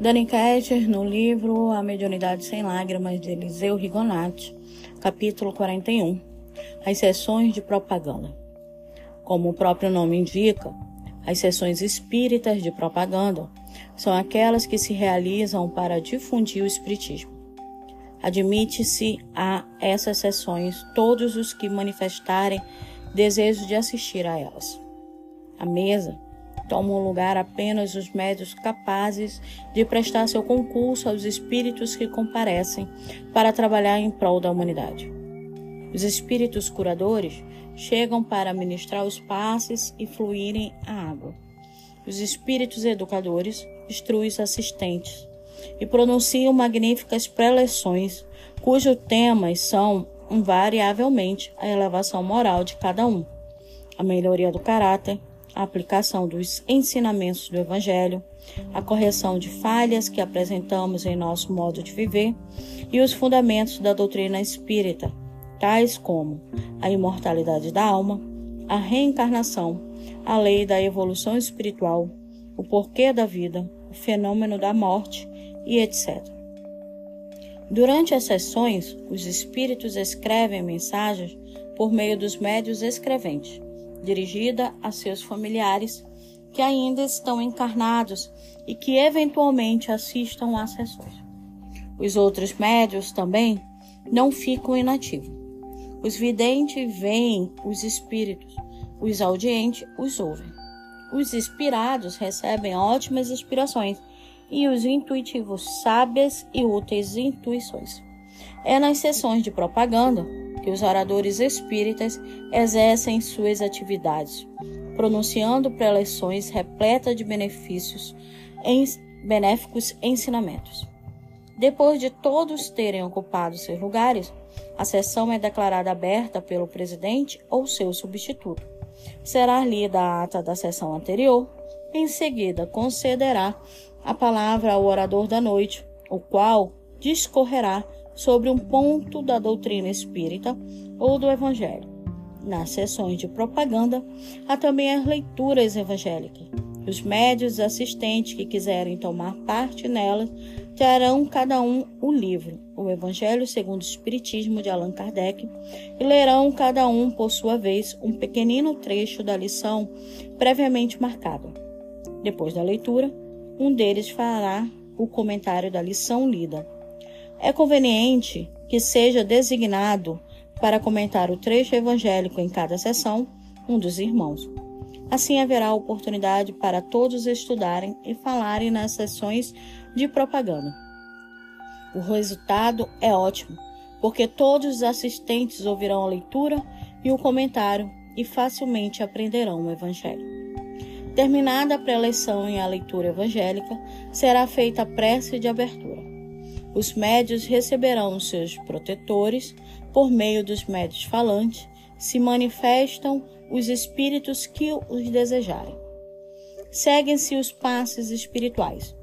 Dani Ketcher, no livro A Mediunidade Sem Lágrimas, de Eliseu Rigonati, capítulo 41, As Sessões de Propaganda. Como o próprio nome indica, as sessões espíritas de propaganda são aquelas que se realizam para difundir o espiritismo. Admite-se a essas sessões todos os que manifestarem desejo de assistir a elas. A mesa tomam lugar apenas os médios capazes de prestar seu concurso aos espíritos que comparecem para trabalhar em prol da humanidade. Os espíritos curadores chegam para ministrar os passes e fluírem a água. Os espíritos educadores instruem os assistentes e pronunciam magníficas preleções, cujos temas são invariavelmente a elevação moral de cada um, a melhoria do caráter, a aplicação dos ensinamentos do Evangelho, a correção de falhas que apresentamos em nosso modo de viver e os fundamentos da doutrina espírita, tais como a imortalidade da alma, a reencarnação, a lei da evolução espiritual, o porquê da vida, o fenômeno da morte e etc. Durante as sessões, os espíritos escrevem mensagens por meio dos médios escreventes dirigida a seus familiares que ainda estão encarnados e que eventualmente assistam às sessões. Os outros médios também não ficam inativos. Os videntes veem os espíritos, os audientes os ouvem. Os inspirados recebem ótimas inspirações e os intuitivos sábias e úteis intuições. É nas sessões de propaganda que os oradores espíritas exercem suas atividades, pronunciando preleções repletas de benefícios, em benéficos ensinamentos. Depois de todos terem ocupado seus lugares, a sessão é declarada aberta pelo presidente ou seu substituto. Será lida a ata da sessão anterior, em seguida concederá a palavra ao orador da noite, o qual discorrerá sobre um ponto da doutrina espírita ou do Evangelho. Nas sessões de propaganda, há também as leituras evangélicas. Os médios assistentes que quiserem tomar parte nelas terão cada um o livro, o Evangelho segundo o Espiritismo de Allan Kardec, e lerão cada um, por sua vez, um pequenino trecho da lição previamente marcada. Depois da leitura, um deles fará o comentário da lição lida é conveniente que seja designado para comentar o trecho evangélico em cada sessão um dos irmãos. Assim haverá oportunidade para todos estudarem e falarem nas sessões de propaganda. O resultado é ótimo, porque todos os assistentes ouvirão a leitura e o comentário e facilmente aprenderão o Evangelho. Terminada a preleção e a leitura evangélica, será feita a prece de abertura. Os médios receberão seus protetores por meio dos médios falantes, se manifestam os espíritos que os desejarem. Seguem-se os passes espirituais.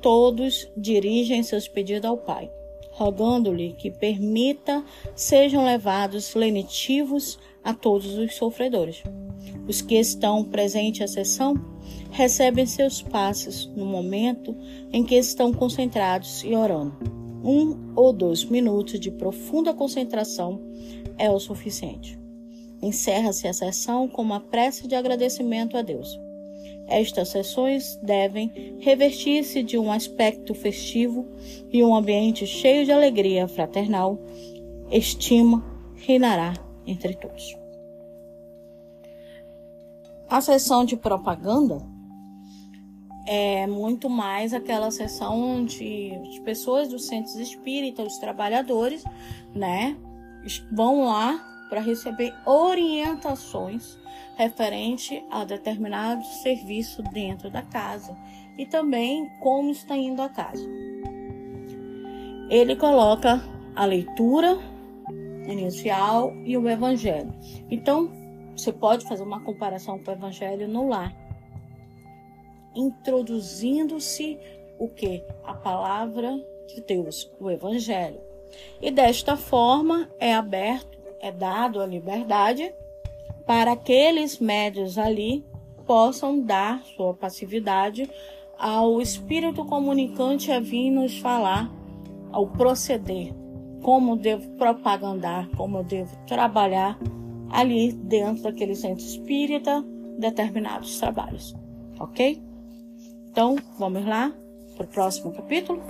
Todos dirigem seus pedidos ao Pai, rogando-lhe que permita sejam levados lenitivos a todos os sofredores. Os que estão presentes à sessão recebem seus passes no momento em que estão concentrados e orando um ou dois minutos de profunda concentração é o suficiente. Encerra-se a sessão com uma prece de agradecimento a Deus. Estas sessões devem revestir-se de um aspecto festivo e um ambiente cheio de alegria fraternal. Estima reinará entre todos. A sessão de propaganda é muito mais aquela sessão de, de pessoas dos centros espíritas, os trabalhadores, né? Vão lá para receber orientações referente a determinado serviço dentro da casa e também como está indo a casa. Ele coloca a leitura inicial e o evangelho. Então, você pode fazer uma comparação com o evangelho no lar introduzindo-se o que? A palavra de Deus, o Evangelho. E desta forma é aberto, é dado a liberdade para aqueles médios ali possam dar sua passividade ao espírito comunicante a vir nos falar ao proceder, como devo propagandar, como devo trabalhar ali dentro daquele centro espírita determinados trabalhos, ok? Então, vamos lá para o próximo capítulo.